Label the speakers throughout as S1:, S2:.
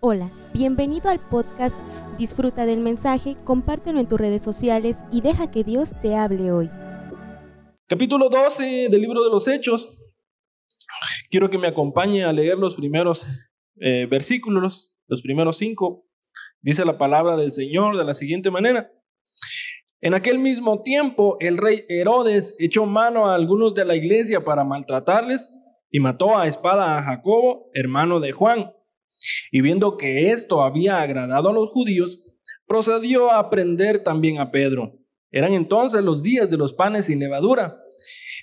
S1: Hola, bienvenido al podcast Disfruta del mensaje, compártelo en tus redes sociales y deja que Dios te hable hoy.
S2: Capítulo 12 del libro de los Hechos. Quiero que me acompañe a leer los primeros eh, versículos, los primeros cinco. Dice la palabra del Señor de la siguiente manera. En aquel mismo tiempo, el rey Herodes echó mano a algunos de la iglesia para maltratarles y mató a espada a Jacobo, hermano de Juan. Y viendo que esto había agradado a los judíos, procedió a prender también a Pedro. Eran entonces los días de los panes sin levadura.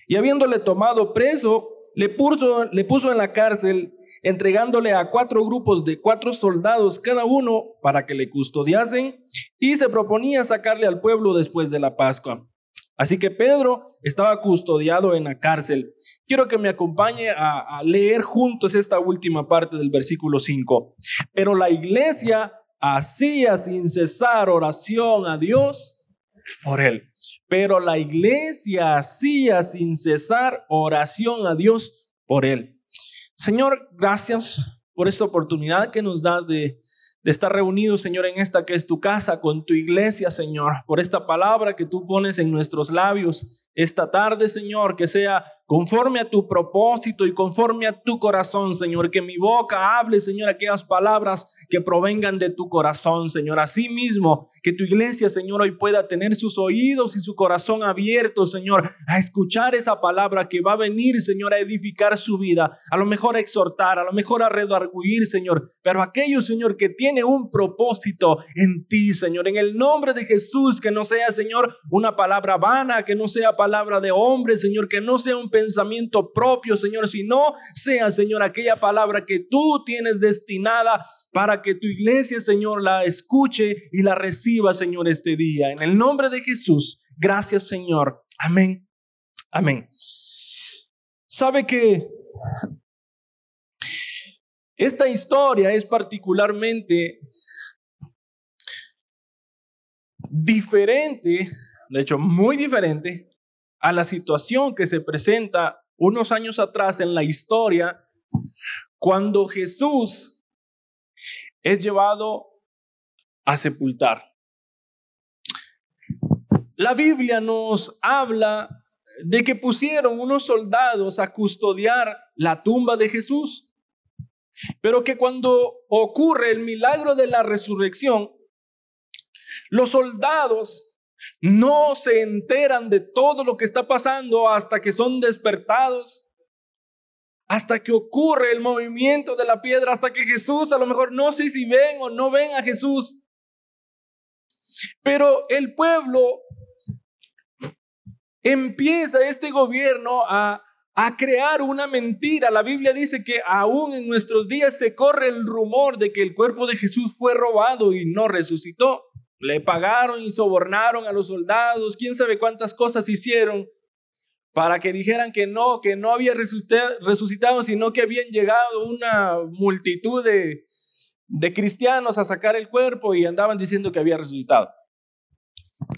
S2: Y habiéndole tomado preso, le puso, le puso en la cárcel, entregándole a cuatro grupos de cuatro soldados cada uno para que le custodiasen, y se proponía sacarle al pueblo después de la Pascua. Así que Pedro estaba custodiado en la cárcel. Quiero que me acompañe a, leer juntos esta última parte del versículo 5. Pero la iglesia hacía sin cesar oración a Dios por él. Pero la iglesia hacía sin cesar oración a Dios por él. Señor, gracias por esta oportunidad que nos das de de estar reunidos, Señor, en esta que es tu casa, con tu iglesia, Señor, por esta palabra que tú pones en nuestros labios esta tarde, Señor, que sea conforme a tu propósito y conforme a tu corazón, Señor. Que mi boca hable, Señor, aquellas palabras que provengan de tu corazón, Señor. Asimismo, que tu iglesia, Señor, hoy pueda tener sus oídos y su corazón abiertos, Señor, a escuchar esa palabra que va a venir, Señor, a edificar su vida, a lo mejor a exhortar, a lo mejor a redarguir, Señor. Pero aquello, Señor, que tiene un propósito en ti, Señor. En el nombre de Jesús, que no sea, Señor, una palabra vana, que no sea palabra de hombre, Señor, que no sea un pensamiento propio, Señor, sino sea, Señor, aquella palabra que tú tienes destinada para que tu iglesia, Señor, la escuche y la reciba, Señor, este día. En el nombre de Jesús, gracias, Señor. Amén. Amén. Sabe que esta historia es particularmente diferente, de hecho muy diferente, a la situación que se presenta unos años atrás en la historia cuando Jesús es llevado a sepultar. La Biblia nos habla de que pusieron unos soldados a custodiar la tumba de Jesús, pero que cuando ocurre el milagro de la resurrección, los soldados no se enteran de todo lo que está pasando hasta que son despertados, hasta que ocurre el movimiento de la piedra, hasta que Jesús, a lo mejor no sé si ven o no ven a Jesús, pero el pueblo empieza este gobierno a, a crear una mentira. La Biblia dice que aún en nuestros días se corre el rumor de que el cuerpo de Jesús fue robado y no resucitó. Le pagaron y sobornaron a los soldados, quién sabe cuántas cosas hicieron para que dijeran que no, que no había resucitado, sino que habían llegado una multitud de, de cristianos a sacar el cuerpo y andaban diciendo que había resucitado.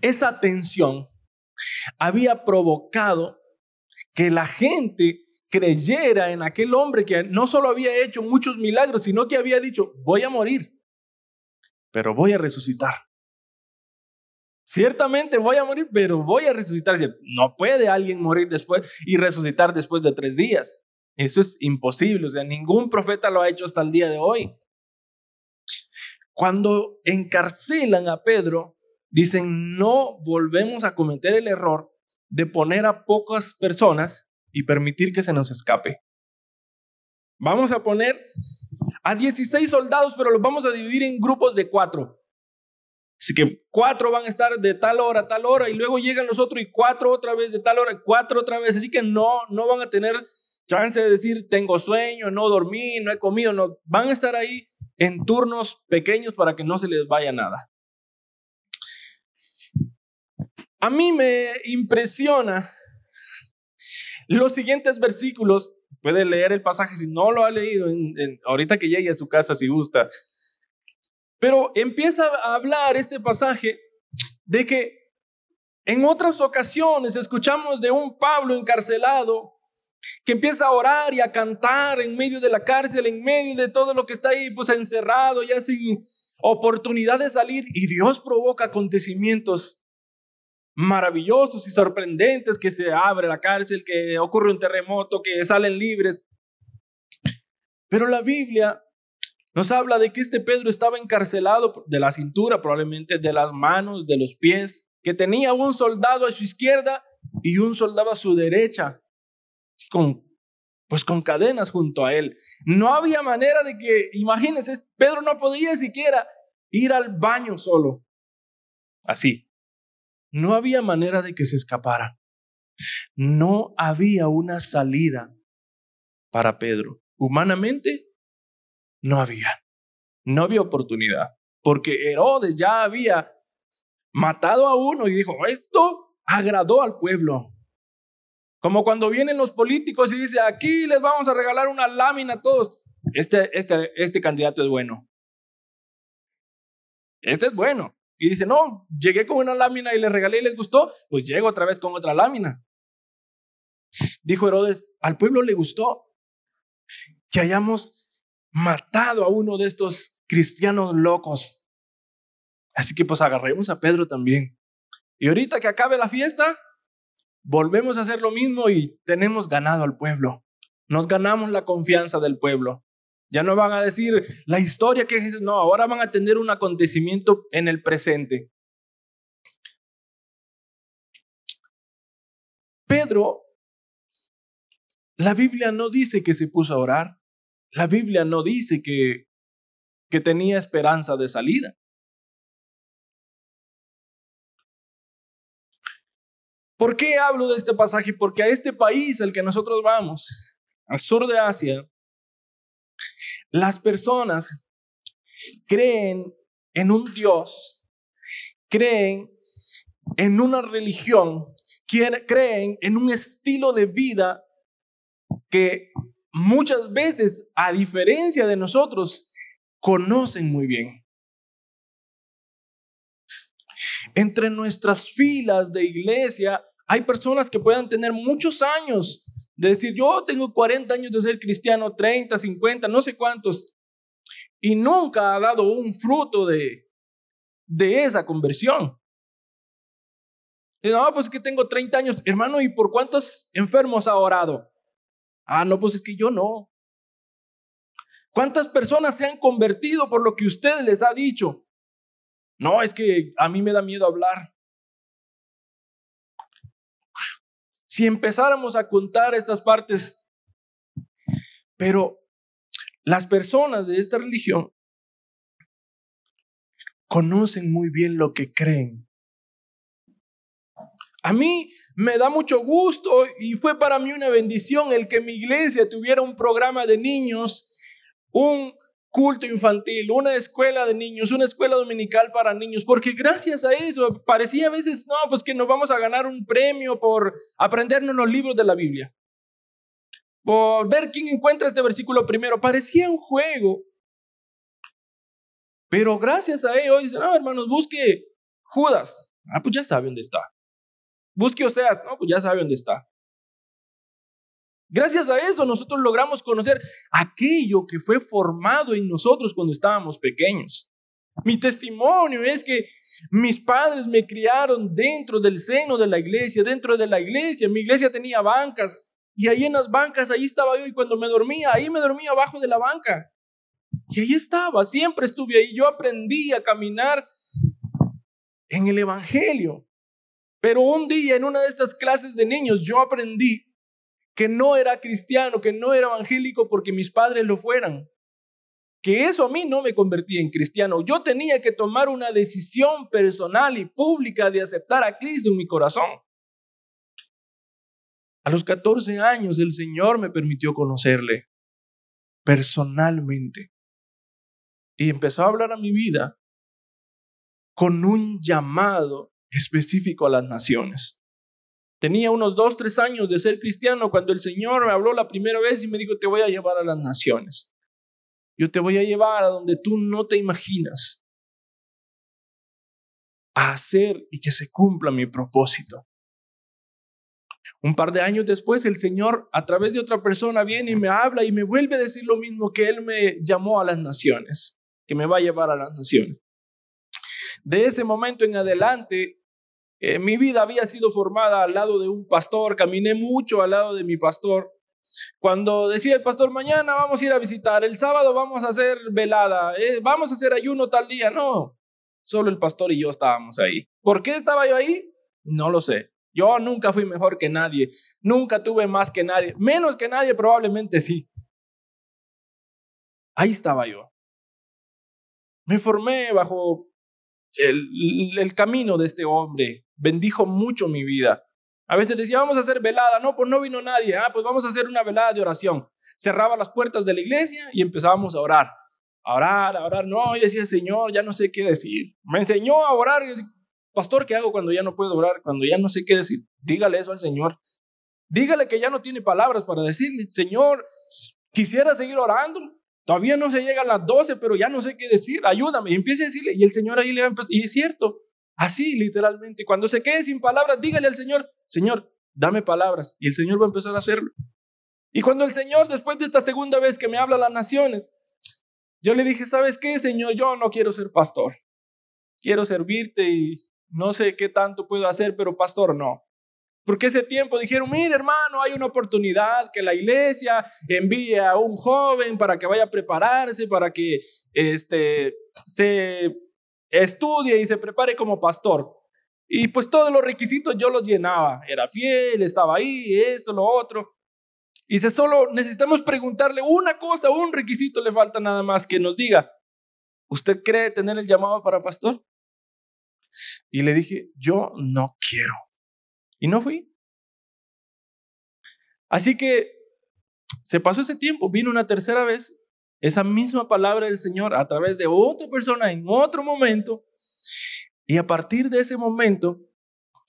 S2: Esa tensión había provocado que la gente creyera en aquel hombre que no solo había hecho muchos milagros, sino que había dicho, voy a morir, pero voy a resucitar. Ciertamente voy a morir, pero voy a resucitar. No puede alguien morir después y resucitar después de tres días. Eso es imposible. O sea, ningún profeta lo ha hecho hasta el día de hoy. Cuando encarcelan a Pedro, dicen, no volvemos a cometer el error de poner a pocas personas y permitir que se nos escape. Vamos a poner a 16 soldados, pero los vamos a dividir en grupos de cuatro. Así que cuatro van a estar de tal hora a tal hora y luego llegan los otros y cuatro otra vez de tal hora, cuatro otra vez. Así que no, no van a tener chance de decir tengo sueño, no dormí, no he comido, no. Van a estar ahí en turnos pequeños para que no se les vaya nada. A mí me impresiona los siguientes versículos. Puede leer el pasaje si no lo ha leído, ahorita que llegue a su casa si gusta. Pero empieza a hablar este pasaje de que en otras ocasiones escuchamos de un Pablo encarcelado que empieza a orar y a cantar en medio de la cárcel, en medio de todo lo que está ahí, pues encerrado, ya sin oportunidad de salir. Y Dios provoca acontecimientos maravillosos y sorprendentes, que se abre la cárcel, que ocurre un terremoto, que salen libres. Pero la Biblia nos habla de que este Pedro estaba encarcelado de la cintura, probablemente de las manos, de los pies, que tenía un soldado a su izquierda y un soldado a su derecha, con, pues con cadenas junto a él. No había manera de que, imagínense, Pedro no podía siquiera ir al baño solo. Así. No había manera de que se escapara. No había una salida para Pedro. Humanamente, no había. No había oportunidad. Porque Herodes ya había matado a uno y dijo, esto agradó al pueblo. Como cuando vienen los políticos y dice, aquí les vamos a regalar una lámina a todos. Este, este, este candidato es bueno. Este es bueno. Y dice, no, llegué con una lámina y les regalé y les gustó, pues llego otra vez con otra lámina. Dijo Herodes, al pueblo le gustó que hayamos matado a uno de estos cristianos locos. Así que pues agarremos a Pedro también. Y ahorita que acabe la fiesta, volvemos a hacer lo mismo y tenemos ganado al pueblo. Nos ganamos la confianza del pueblo. Ya no van a decir la historia que es, no, ahora van a tener un acontecimiento en el presente. Pedro, la Biblia no dice que se puso a orar. La Biblia no dice que, que tenía esperanza de salida. ¿Por qué hablo de este pasaje? Porque a este país al que nosotros vamos, al sur de Asia, las personas creen en un Dios, creen en una religión, creen en un estilo de vida que muchas veces, a diferencia de nosotros, conocen muy bien. Entre nuestras filas de iglesia hay personas que puedan tener muchos años de decir, yo tengo 40 años de ser cristiano, 30, 50, no sé cuántos, y nunca ha dado un fruto de, de esa conversión. Y no, pues es que tengo 30 años, hermano, ¿y por cuántos enfermos ha orado? Ah, no, pues es que yo no. ¿Cuántas personas se han convertido por lo que usted les ha dicho? No, es que a mí me da miedo hablar. si empezáramos a contar estas partes. Pero las personas de esta religión conocen muy bien lo que creen. A mí me da mucho gusto y fue para mí una bendición el que mi iglesia tuviera un programa de niños, un culto infantil, una escuela de niños, una escuela dominical para niños, porque gracias a eso parecía a veces, no, pues que nos vamos a ganar un premio por aprendernos los libros de la Biblia, por ver quién encuentra este versículo primero, parecía un juego. Pero gracias a ello, dicen, no, hermanos, busque Judas. Ah, pues ya sabe dónde está. Busque Oseas. No, pues ya sabe dónde está. Gracias a eso nosotros logramos conocer aquello que fue formado en nosotros cuando estábamos pequeños. Mi testimonio es que mis padres me criaron dentro del seno de la iglesia, dentro de la iglesia. Mi iglesia tenía bancas y ahí en las bancas, ahí estaba yo y cuando me dormía, ahí me dormía abajo de la banca. Y ahí estaba, siempre estuve ahí. Yo aprendí a caminar en el Evangelio. Pero un día en una de estas clases de niños yo aprendí que no era cristiano, que no era evangélico porque mis padres lo fueran. Que eso a mí no me convertía en cristiano. Yo tenía que tomar una decisión personal y pública de aceptar a Cristo en mi corazón. A los 14 años el Señor me permitió conocerle personalmente. Y empezó a hablar a mi vida con un llamado específico a las naciones. Tenía unos dos, tres años de ser cristiano cuando el Señor me habló la primera vez y me dijo, te voy a llevar a las naciones. Yo te voy a llevar a donde tú no te imaginas. A hacer y que se cumpla mi propósito. Un par de años después, el Señor, a través de otra persona, viene y me habla y me vuelve a decir lo mismo que Él me llamó a las naciones, que me va a llevar a las naciones. De ese momento en adelante, eh, mi vida había sido formada al lado de un pastor, caminé mucho al lado de mi pastor. Cuando decía el pastor, mañana vamos a ir a visitar, el sábado vamos a hacer velada, eh, vamos a hacer ayuno tal día, no, solo el pastor y yo estábamos ahí. ¿Por qué estaba yo ahí? No lo sé. Yo nunca fui mejor que nadie, nunca tuve más que nadie, menos que nadie probablemente sí. Ahí estaba yo. Me formé bajo el, camino de este hombre, bendijo mucho mi vida. A veces decía, vamos a hacer velada, no, pues no vino nadie, ah, pues vamos a hacer una velada de oración. Cerraba las puertas de la iglesia y empezábamos a orar. A orar, a orar. No, yo decía, Señor, ya no sé qué decir. Me enseñó a orar. Pastor, ¿qué hago cuando ya no puedo orar? Cuando ya no sé qué decir. Dígale eso al Señor. Dígale que ya no tiene palabras para decirle. Señor, quisiera seguir orando. Todavía no se llega a las 12, pero ya no sé qué decir. Ayúdame. Y empiece a decirle. Y el Señor ahí le va a empezar. Y es cierto. Así, literalmente. Cuando se quede sin palabras, dígale al Señor, Señor, dame palabras. Y el Señor va a empezar a hacerlo. Y cuando el Señor, después de esta segunda vez que me habla a las naciones, yo le dije, ¿sabes qué, Señor? Yo no quiero ser pastor. Quiero servirte y no sé qué tanto puedo hacer, pero pastor no. Porque ese tiempo dijeron, mire hermano, hay una oportunidad que la iglesia envíe a un joven para que vaya a prepararse, para que este, se estudie y se prepare como pastor. Y pues todos los requisitos yo los llenaba. Era fiel, estaba ahí, esto, lo otro. Y si solo necesitamos preguntarle una cosa, un requisito le falta nada más que nos diga, ¿usted cree tener el llamado para pastor? Y le dije, yo no quiero. Y no fui. Así que se pasó ese tiempo, vino una tercera vez esa misma palabra del Señor a través de otra persona en otro momento. Y a partir de ese momento,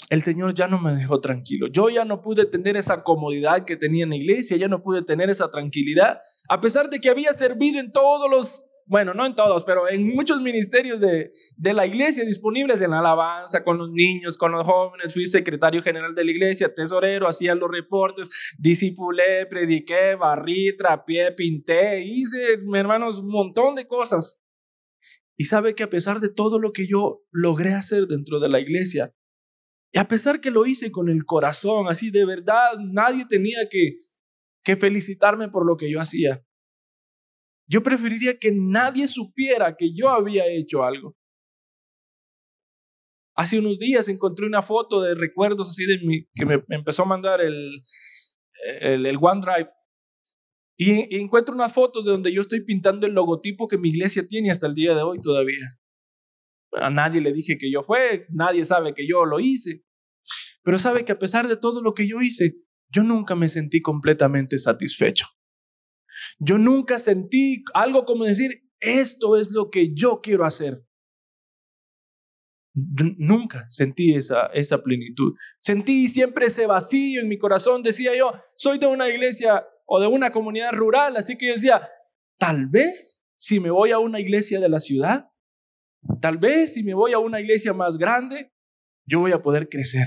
S2: el Señor ya no me dejó tranquilo. Yo ya no pude tener esa comodidad que tenía en la iglesia, ya no pude tener esa tranquilidad, a pesar de que había servido en todos los bueno, no en todos, pero en muchos ministerios de, de, la iglesia disponibles en la alabanza, con los niños, con los jóvenes. Fui secretario general de la iglesia, tesorero, hacía los reportes, disipulé, prediqué, barrí, trapié, pinté, hice, hermanos, un montón de cosas. Y sabe que a pesar de todo lo que yo logré hacer dentro de la iglesia, y a pesar que lo hice con el corazón, así de verdad, nadie tenía que, que felicitarme por lo que yo hacía. Yo preferiría que nadie supiera que yo había hecho algo. Hace unos días encontré una foto de recuerdos así que me empezó a mandar el, OneDrive. Y, encuentro unas fotos de donde yo estoy pintando el logotipo que mi iglesia tiene hasta el día de hoy todavía. A nadie le dije que yo fue, nadie sabe que yo lo hice. Pero sabe que a pesar de todo lo que yo hice, yo nunca me sentí completamente satisfecho. Yo nunca sentí algo como decir, esto es lo que yo quiero hacer. Nunca sentí esa, esa plenitud. Sentí siempre ese vacío en mi corazón. Decía yo, soy de una iglesia o de una comunidad rural, así que yo decía, tal vez si me voy a una iglesia de la ciudad, tal vez si me voy a una iglesia más grande, yo voy a poder crecer.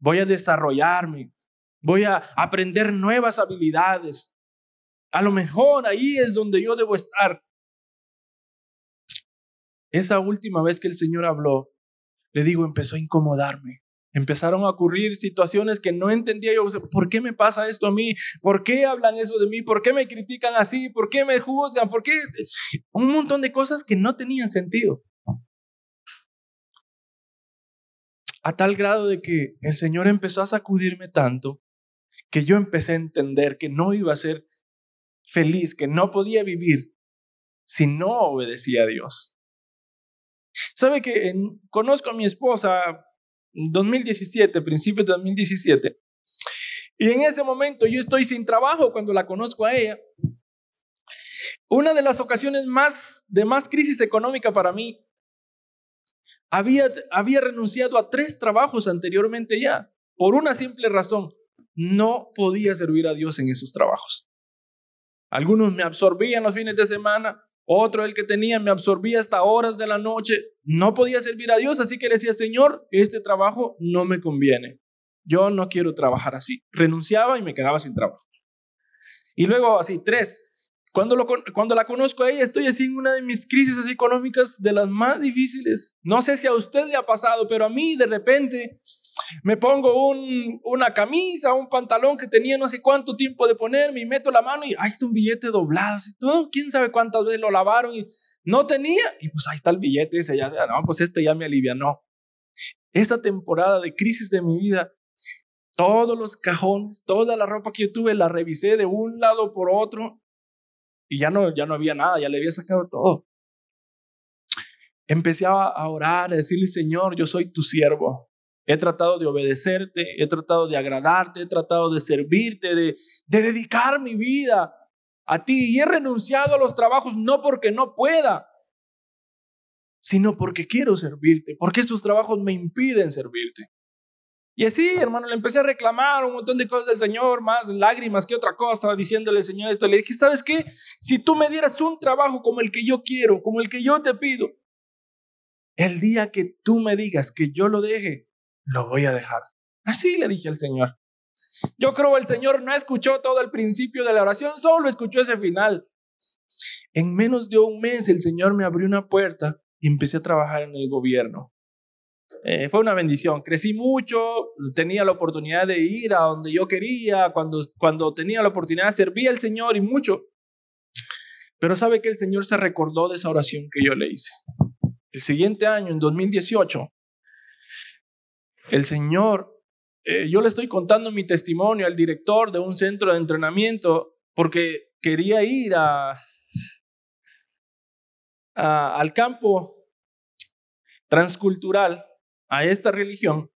S2: Voy a desarrollarme, voy a aprender nuevas habilidades, a lo mejor ahí es donde yo debo estar. Esa última vez que el Señor habló, le digo, empezó a incomodarme. Empezaron a ocurrir situaciones que no entendía yo. ¿Por qué me pasa esto a mí? ¿Por qué hablan eso de mí? ¿Por qué me critican así? ¿Por qué me juzgan? ¿Por qué? Un montón de cosas que no tenían sentido. A tal grado de que el Señor empezó a sacudirme tanto que yo empecé a entender que no iba a ser feliz que no podía vivir si no obedecía a Dios. ¿Sabe que conozco a mi esposa en 2017, principios de 2017? Y en ese momento yo estoy sin trabajo cuando la conozco a ella. Una de las ocasiones más de más crisis económica para mí, había, había renunciado a tres trabajos anteriormente ya, por una simple razón, no podía servir a Dios en esos trabajos. Algunos me absorbían los fines de semana, otro el que tenía me absorbía hasta horas de la noche. No podía servir a Dios, así que le decía, Señor, este trabajo no me conviene. yo no quiero trabajar así. Renunciaba y me quedaba sin trabajo. Y luego así, tres, cuando, lo, la conozco a ella, estoy así en una de mis crisis económicas de las más difíciles. No sé si a usted le ha pasado, pero a mí de repente me pongo un, una camisa, un pantalón que tenía no sé cuánto tiempo de ponerme y meto la mano y ahí está un billete doblado, así todo, quién sabe cuántas veces lo lavaron y no tenía y pues ahí está el billete, ese ya, no, pues este ya me alivianó. Esta temporada de crisis de mi vida, todos los cajones, toda la ropa que yo tuve la revisé de un lado por otro y ya no, ya no había nada, ya le había sacado todo. Empecé a orar, a decirle, Señor, yo soy tu siervo. He tratado de obedecerte, he tratado de agradarte, he tratado de servirte, de, de dedicar mi vida a ti. Y he renunciado a los trabajos no porque no pueda, sino porque quiero servirte, porque estos trabajos me impiden servirte. Y así, hermano, le empecé a reclamar un montón de cosas del Señor, más lágrimas que otra cosa, diciéndole, Señor, esto. Le dije, ¿sabes qué? Si tú me dieras un trabajo como el que yo quiero, como el que yo te pido, el día que tú me digas que yo lo deje, lo voy a dejar. Así le dije al Señor. Yo creo el Señor no escuchó todo el principio de la oración, solo escuchó ese final. En menos de un mes el Señor me abrió una puerta y empecé a trabajar en el gobierno. Eh, fue una bendición. Crecí mucho, tenía la oportunidad de ir a donde yo quería, cuando, cuando tenía la oportunidad servía al Señor y mucho. Pero sabe que el Señor se recordó de esa oración que yo le hice. El siguiente año, en 2018, el Señor, eh, yo le estoy contando mi testimonio al director de un centro de entrenamiento porque quería ir al campo transcultural a esta religión.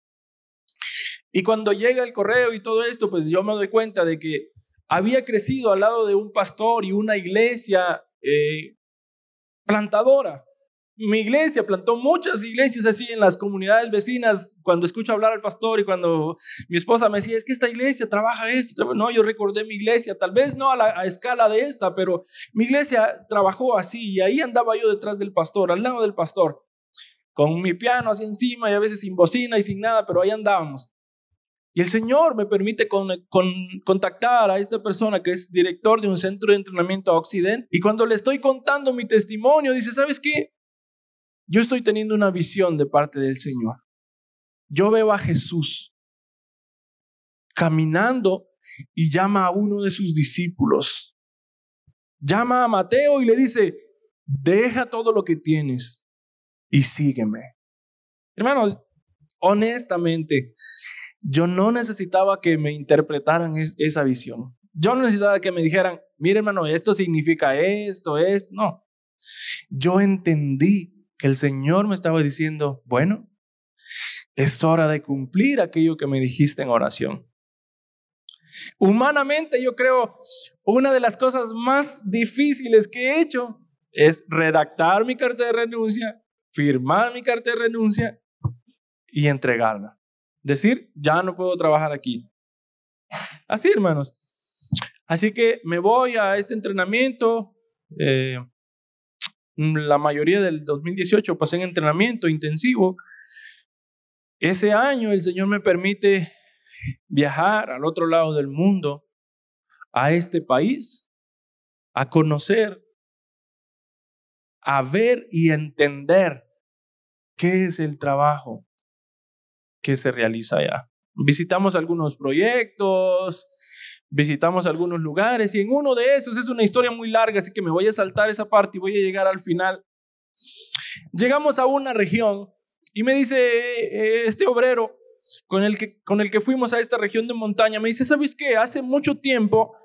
S2: Y cuando llega el correo y todo esto, pues yo me doy cuenta de que había crecido al lado de un pastor y una iglesia eh, plantadora. Mi iglesia plantó muchas iglesias así en las comunidades vecinas. Cuando escucho hablar al pastor y cuando mi esposa me decía, es que esta iglesia trabaja esto. No, yo recordé mi iglesia, tal vez no a la escala de esta, pero mi iglesia trabajó así y ahí andaba yo detrás del pastor, al lado del pastor con mi piano así encima y a veces sin bocina y sin nada, pero ahí andábamos. Y el Señor me permite con, contactar a esta persona que es director de un centro de entrenamiento a Occidente. Y cuando le estoy contando mi testimonio, dice, ¿sabes qué? Yo estoy teniendo una visión de parte del Señor. Yo veo a Jesús caminando y llama a uno de sus discípulos. Llama a Mateo y le dice, deja todo lo que tienes y sígueme. Hermanos, honestamente, yo no necesitaba que me interpretaran esa visión. Yo no necesitaba que me dijeran, mire hermano, esto significa esto, esto. No. Yo entendí que el Señor me estaba diciendo, bueno, es hora de cumplir aquello que me dijiste en oración. Humanamente yo creo una de las cosas más difíciles que he hecho es redactar mi carta de renuncia, firmar mi carta de renuncia y entregarla. Decir, ya no puedo trabajar aquí. Así, hermanos. Así que me voy a este entrenamiento. Eh, la mayoría del 2018 pasé en entrenamiento intensivo. Ese año el Señor me permite viajar al otro lado del mundo, a este país, a conocer, a ver y entender ¿Qué es el trabajo que se realiza allá? Visitamos algunos proyectos, visitamos algunos lugares y en uno de esos es una historia muy larga, así que me voy a saltar esa parte y voy a llegar al final. Llegamos a una región y me dice eh, este obrero con el, que, con el que fuimos a esta región de montaña, me dice, ¿sabes qué? Hace mucho tiempo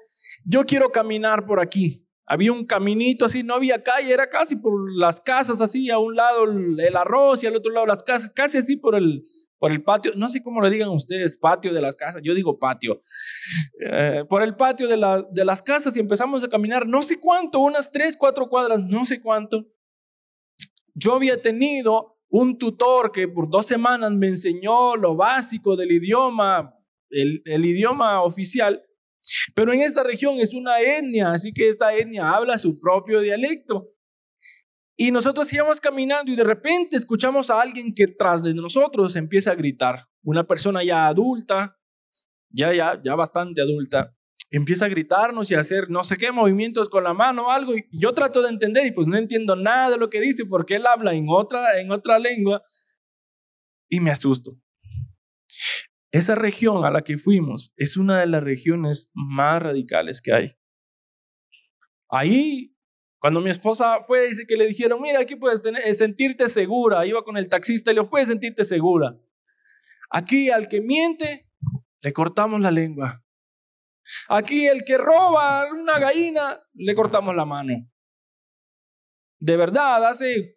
S2: yo quiero caminar por aquí. Había un caminito así, no había calle, era casi por las casas así, a un lado el, arroz y al otro lado las casas, casi así por el, por el patio, no sé cómo le digan ustedes, patio de las casas, yo digo patio, eh, por el patio de, la, de las casas y empezamos a caminar, no sé cuánto, unas tres, cuatro cuadras, no sé cuánto. Yo había tenido un tutor que por dos semanas me enseñó lo básico del idioma, el, el idioma oficial, pero en esta región es una etnia, así que esta etnia habla su propio dialecto. Y nosotros íbamos caminando y de repente escuchamos a alguien que tras de nosotros empieza a gritar. Una persona ya adulta, ya, ya, ya bastante adulta, empieza a gritarnos y a hacer no sé qué movimientos con la mano o algo. Y yo trato de entender y pues no entiendo nada de lo que dice porque él habla en otra, en otra lengua y me asusto. Esa región a la que fuimos es una de las regiones más radicales que hay. Ahí cuando mi esposa fue, dice que le dijeron, mira, aquí puedes eh, sentirte segura. Iba con el taxista y le dijo, puedes sentirte segura. Aquí al que miente, le cortamos la lengua. Aquí el que roba una gallina, le cortamos la mano. De verdad, hace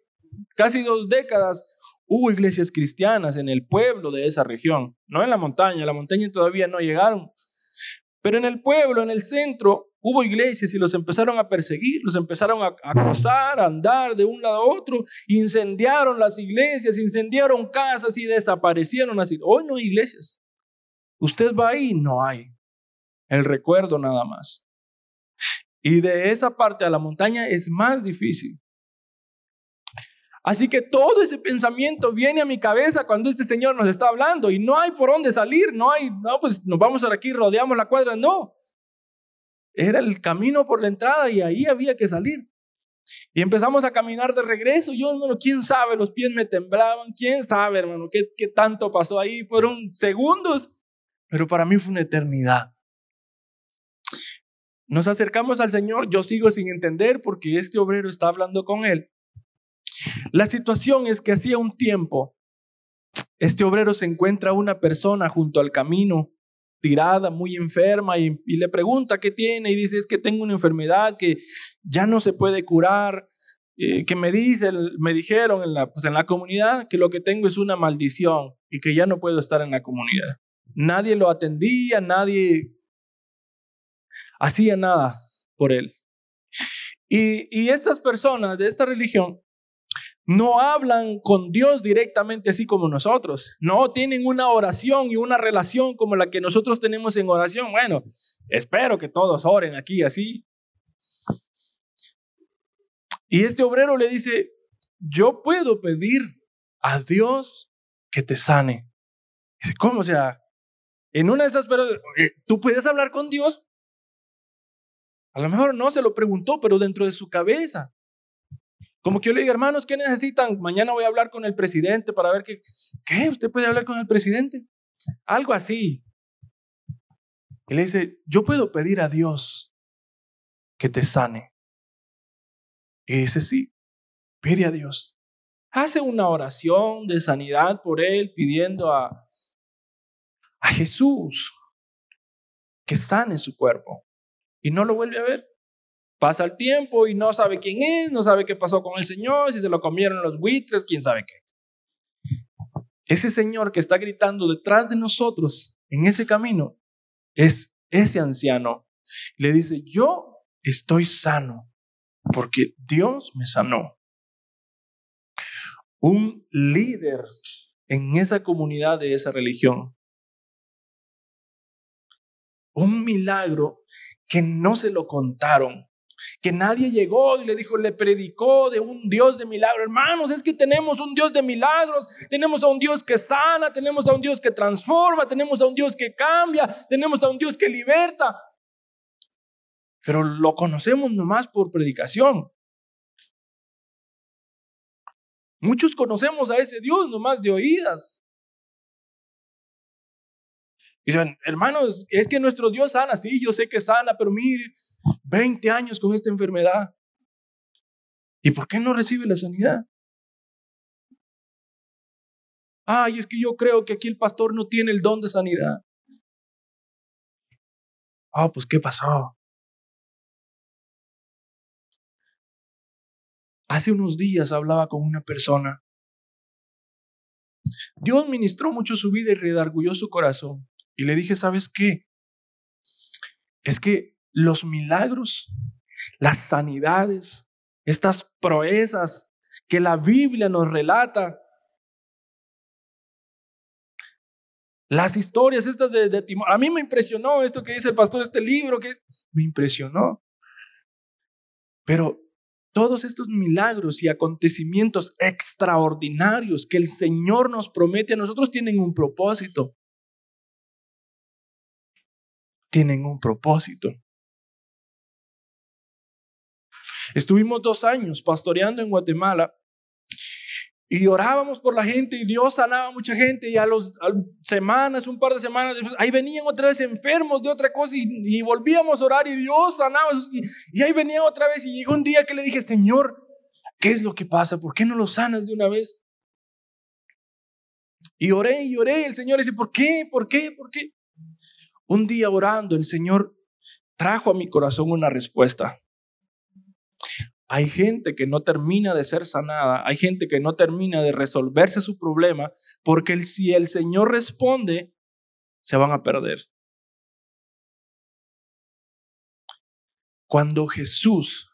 S2: casi dos décadas hubo iglesias cristianas en el pueblo de esa región, no en la montaña, la montaña todavía no llegaron, pero en el pueblo, en el centro, hubo iglesias y los empezaron a perseguir, los empezaron a acosar, a andar de un lado a otro, incendiaron las iglesias, incendiaron casas y desaparecieron así. Hoy no hay iglesias. Usted va ahí, no hay. El recuerdo nada más. Y de esa parte a la montaña es más difícil. Así que todo ese pensamiento viene a mi cabeza cuando este Señor nos está hablando y no hay por dónde salir, no hay, no, pues nos vamos ahora aquí, rodeamos la cuadra, no. Era el camino por la entrada y ahí había que salir. Y empezamos a caminar de regreso. Yo, hermano, quién sabe, los pies me temblaban. Quién sabe, hermano, qué, qué tanto pasó ahí. Fueron segundos, pero para mí fue una eternidad. Nos acercamos al Señor. Yo sigo sin entender porque este obrero está hablando con él. La situación es que hacía un tiempo, este obrero se encuentra una persona junto al camino tirada, muy enferma, y, le pregunta qué tiene, y dice, es que tengo una enfermedad que ya no se puede curar, eh, que me, dice, me dijeron en la, pues en la comunidad que lo que tengo es una maldición y que ya no puedo estar en la comunidad. Nadie lo atendía, nadie hacía nada por él. Y, y estas personas de esta religión no hablan con Dios directamente así como nosotros. No tienen una oración y una relación como la que nosotros tenemos en oración. Bueno, espero que todos oren aquí así. Y este obrero le dice, yo puedo pedir a Dios que te sane. Dice, ¿cómo? O sea, en una de esas, pero ¿tú puedes hablar con Dios? A lo mejor no se lo preguntó, pero dentro de su cabeza. Como que yo le diga, hermanos, ¿qué necesitan? Mañana voy a hablar con el presidente para ver qué. ¿Qué? ¿Usted puede hablar con el presidente? Algo así. Y le dice, yo puedo pedir a Dios que te sane. Y dice, sí, pide a Dios. Hace una oración de sanidad por él, pidiendo a, a Jesús que sane su cuerpo. Y no lo vuelve a ver. Pasa el tiempo y no sabe quién es, no sabe qué pasó con el Señor, si se lo comieron los buitres, quién sabe qué. Ese Señor que está gritando detrás de nosotros en ese camino es ese anciano. Le dice, yo estoy sano porque Dios me sanó. Un líder en esa comunidad de esa religión. Un milagro que no se lo contaron, que nadie llegó y le dijo, le predicó de un Dios de milagros. Hermanos, es que tenemos un Dios de milagros, tenemos a un Dios que sana, tenemos a un Dios que transforma, tenemos a un Dios que cambia, tenemos a un Dios que liberta. Pero lo conocemos nomás por predicación. Muchos conocemos a ese Dios nomás de oídas. Y dicen, hermanos, es que nuestro Dios sana, sí, yo sé que sana, pero mire, 20 años con esta enfermedad. ¿Y por qué no recibe la sanidad? Ay, es que yo creo que aquí el pastor no tiene el don de sanidad. Ah, pues ¿qué pasó? Hace unos días hablaba con una persona. Dios ministró mucho su vida y redargulló su corazón. Y le dije, ¿sabes qué? Es que los milagros, las sanidades, estas proezas que la Biblia nos relata. Las historias estas de, de A mí me impresionó esto que dice el pastor, este libro, que me impresionó. Pero Todos estos milagros y acontecimientos extraordinarios que el Señor nos promete a nosotros tienen un propósito. Tienen un propósito. Estuvimos dos años pastoreando en Guatemala y orábamos por la gente y Dios sanaba a mucha gente y a las semanas, un par de semanas ahí venían otra vez enfermos de otra cosa y, volvíamos a orar y Dios sanaba y, y, ahí venían otra vez y llegó un día que le dije, Señor, ¿qué es lo que pasa? ¿Por qué no lo sanas de una vez? Y oré y oré el Señor dice, ¿por qué? ¿Por qué? ¿Por qué? Un día orando el Señor trajo a mi corazón una respuesta. Hay gente que no termina de ser sanada, hay gente que no termina de resolverse su problema, porque si el Señor responde, se van a perder. Cuando Jesús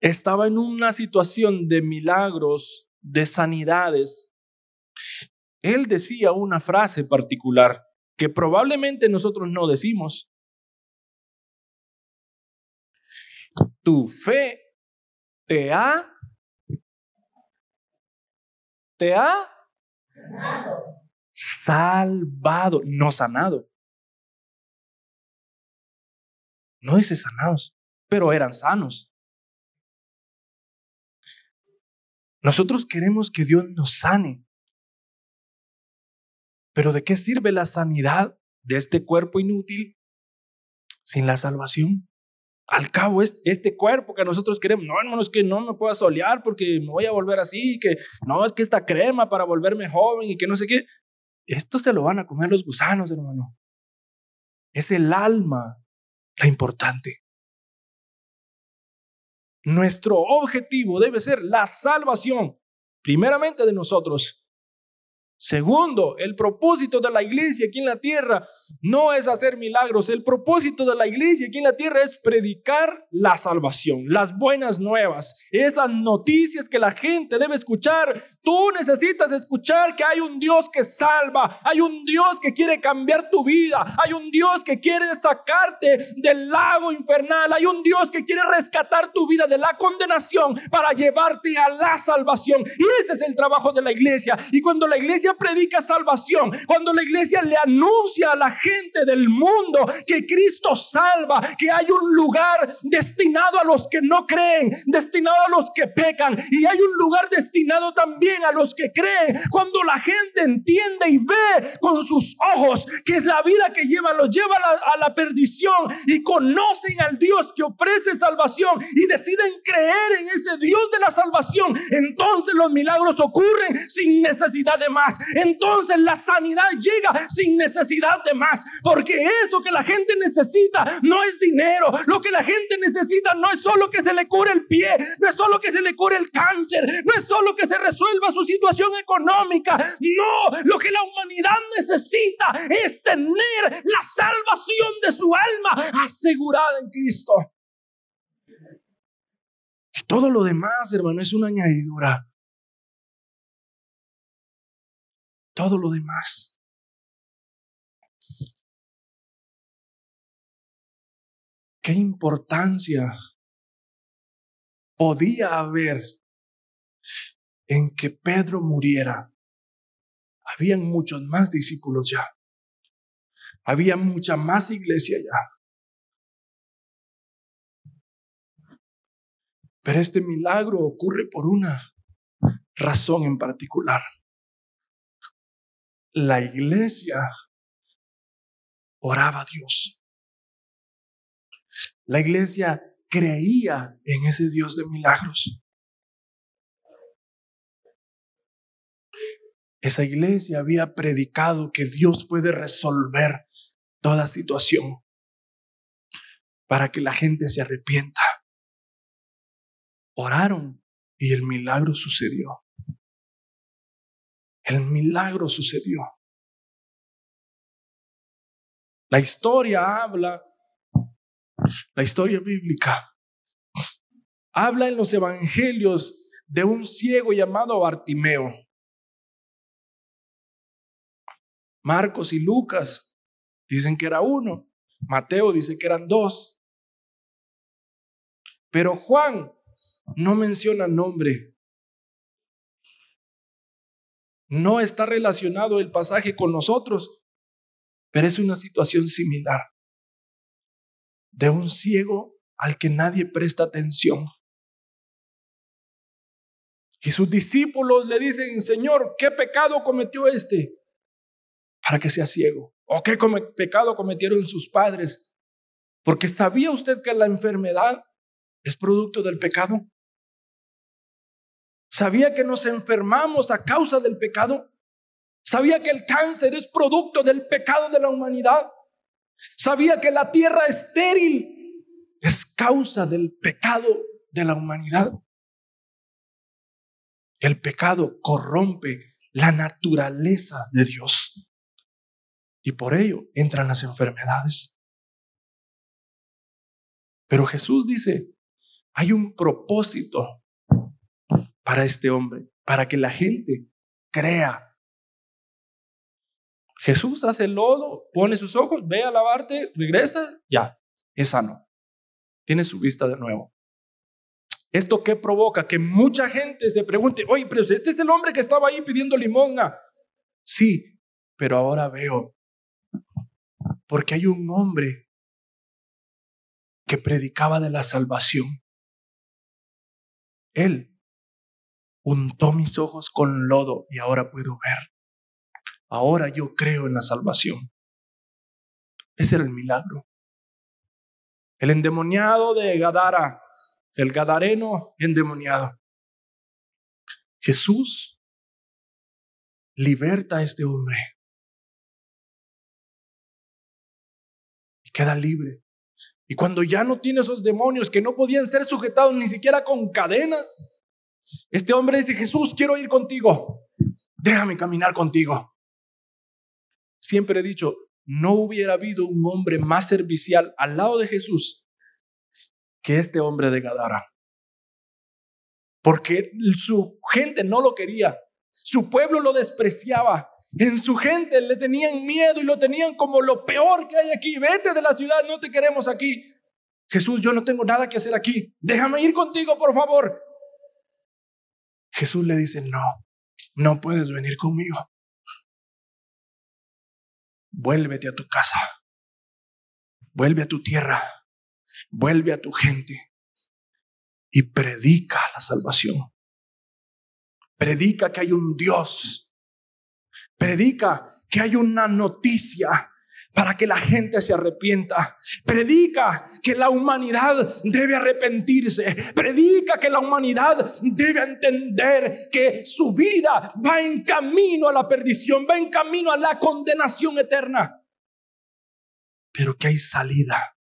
S2: estaba en una situación de milagros, de sanidades, Él decía una frase particular que probablemente nosotros no decimos. Tu fe te ha, te ha salvado, no sanado. No dice sanados, pero eran sanos. Nosotros queremos que Dios nos sane. Pero ¿de qué sirve la sanidad de este cuerpo inútil sin la salvación? Al cabo, es este cuerpo que nosotros queremos, no, hermano, es que no me puedo solear porque me voy a volver así, que no, es que esta crema para volverme joven y que no sé qué. Esto se lo van a comer los gusanos, hermano. Es el alma la importante. Nuestro objetivo debe ser la salvación, primeramente de nosotros Segundo, el propósito de la iglesia aquí en la tierra no es hacer milagros. El propósito de la iglesia aquí en la tierra es predicar la salvación, las buenas nuevas, esas noticias que la gente debe escuchar. Tú necesitas escuchar que hay un Dios que salva, hay un Dios que quiere cambiar tu vida, hay un Dios que quiere sacarte del lago infernal, hay un Dios que quiere rescatar tu vida de la condenación para llevarte a la salvación. Y ese es el trabajo de la iglesia. Y cuando la iglesia predica salvación, cuando la iglesia le anuncia a la gente del mundo que Cristo salva, que hay un lugar destinado a los que no creen, destinado a los que pecan, y hay un lugar destinado también a los que creen, cuando la gente entiende y ve con sus ojos que es la vida que lleva, los lleva a la, perdición y conocen al Dios que ofrece salvación y deciden creer en ese Dios de la salvación, entonces los milagros ocurren sin necesidad de más entonces la sanidad llega sin necesidad de más. Porque eso que la gente necesita no es dinero. Lo que la gente necesita no es solo que se le cure el pie, no es solo que se le cure el cáncer, no es solo que se resuelva su situación económica. No, lo que la humanidad necesita es tener la salvación de su alma asegurada en Cristo. Y todo lo demás, hermano, es una añadidura. Todo lo demás. ¿Qué importancia podía haber en que Pedro muriera? Habían muchos más discípulos ya. Había mucha más iglesia ya. Pero este milagro ocurre por una razón en particular la iglesia oraba a Dios. La iglesia creía en ese Dios de milagros. Esa iglesia había predicado que Dios puede resolver toda situación para que la gente se arrepienta. Oraron y el milagro sucedió. El milagro sucedió. La historia habla, la historia bíblica, habla en los evangelios de un ciego llamado Bartimeo. Marcos y Lucas dicen que era uno, Mateo dice que eran dos. Pero Juan no menciona nombre. No está relacionado el pasaje con nosotros, pero es una situación similar de un ciego al que nadie presta atención. Y sus discípulos le dicen, Señor, ¿qué pecado cometió este para que sea ciego? ¿O qué pecado cometieron sus padres? Porque sabía usted que la enfermedad es producto del pecado. ¿Sabía que nos enfermamos a causa del pecado? ¿Sabía que el cáncer es producto del pecado de la humanidad? ¿Sabía que la tierra estéril es causa del pecado de la humanidad? El pecado corrompe la naturaleza de Dios. Y por ello entran las enfermedades. Pero Jesús dice, hay un propósito para este hombre, para que la gente crea. Jesús hace el lodo, pone sus ojos, ve a lavarte, regresa, ya, es sano. Tiene su vista de nuevo. ¿Esto qué provoca? Que mucha gente se pregunte, oye, pero este es el hombre que estaba ahí pidiendo limosna. Sí, pero ahora veo, porque hay un hombre que predicaba de la salvación. Él untó mis ojos con lodo y ahora puedo ver. Ahora yo creo en la salvación. Ese era el milagro. El endemoniado de Gadara, el gadareno endemoniado. Jesús liberta a este hombre y queda libre. Y cuando ya no tiene esos demonios que no podían ser sujetados ni siquiera con cadenas, este hombre dice, Jesús, quiero ir contigo. Déjame caminar contigo. Siempre he dicho, no hubiera habido un hombre más servicial al lado de Jesús que este hombre de Gadara. Porque su gente no lo quería. Su pueblo lo despreciaba. En su gente le tenían miedo y lo tenían como lo peor que hay aquí. Vete de la ciudad, no te queremos aquí. Jesús, yo no tengo nada que hacer aquí. Déjame ir contigo, por favor. Jesús le dice, no, no puedes venir conmigo. Vuélvete a tu casa, vuelve a tu tierra, vuelve a tu gente y predica la salvación. Predica que hay un Dios. Predica que hay una noticia para que la gente se arrepienta. Predica que la humanidad debe arrepentirse. Predica que la humanidad debe entender que su vida va en camino a la perdición, va en camino a la condenación eterna. Pero que hay salida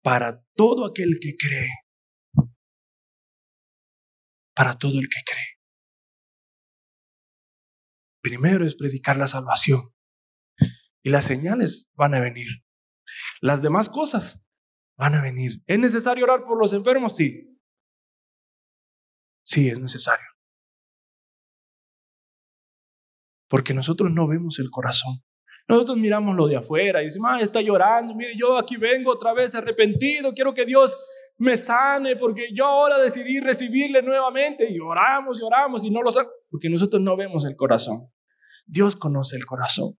S2: para todo aquel que cree. Para todo el que cree. Primero es predicar la salvación. Y las señales van a venir. Las demás cosas van a venir. ¿Es necesario orar por los enfermos? Sí. Sí, es necesario. Porque nosotros no vemos el corazón. Nosotros miramos lo de afuera y decimos, ah, está llorando, mire, yo aquí vengo otra vez arrepentido, quiero que Dios me sane porque yo ahora decidí recibirle nuevamente y oramos y oramos y no lo sabe, porque nosotros no vemos el corazón. Dios conoce el corazón.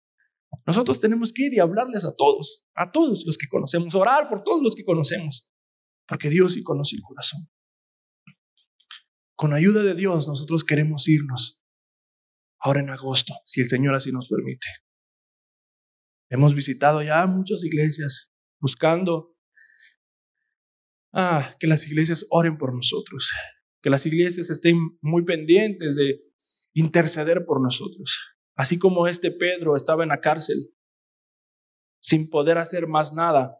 S2: Nosotros tenemos que ir y hablarles a todos, a todos los que conocemos, orar por todos los que conocemos, porque Dios sí conoce el corazón. Con ayuda de Dios nosotros queremos irnos ahora en agosto, si el Señor así nos permite. Hemos visitado ya muchas iglesias buscando ah, que las iglesias oren por nosotros, que las iglesias estén muy pendientes de interceder por nosotros. Así como este Pedro estaba en la cárcel sin poder hacer más nada,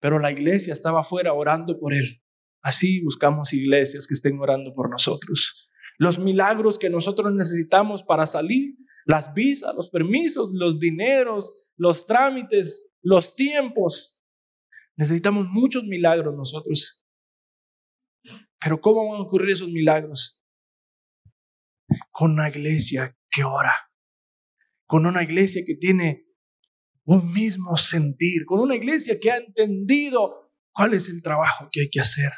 S2: pero la iglesia estaba afuera orando por él. Así buscamos iglesias que estén orando por nosotros. Los milagros que nosotros necesitamos para salir, las visas, los permisos, los dineros, los trámites, los tiempos. Necesitamos muchos milagros nosotros. Pero ¿cómo van a ocurrir esos milagros? Con una iglesia que ora, con una iglesia que tiene un mismo sentir, con una iglesia que ha entendido cuál es el trabajo que hay que hacer.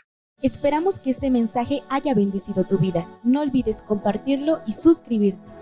S1: Esperamos que este mensaje haya bendecido tu vida. No olvides compartirlo y suscribirte.